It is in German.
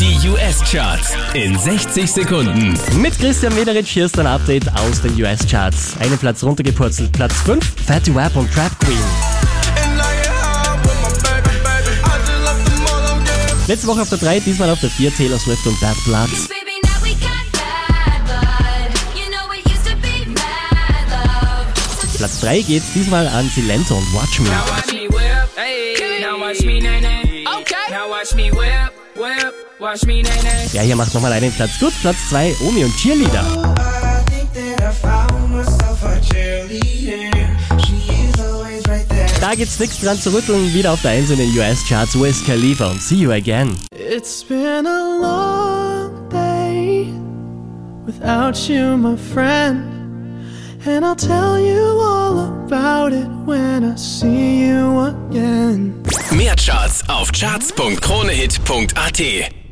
Die US-Charts in 60 Sekunden. Mit Christian Mederich hier ist ein Update aus den US-Charts. Einen Platz runtergepurzelt, Platz 5, Fatty Wap und Trap Queen. Letzte Woche auf der 3, diesmal auf der 4, Taylor Swift und Bad Blood. Platz 3 geht's diesmal an Silento und Watch Me. Ja, hier macht nochmal einen Platz gut. Platz 2, Omi und Cheerleader. Da gibt's nichts dran zu rütteln. Wieder auf der 1 in den US-Charts, Wiz Khalifa und See You Again. It's been a long day without you, my friend. And I'll tell you all about it when I see you again. Mehr Charts auf charts.kronehit.at.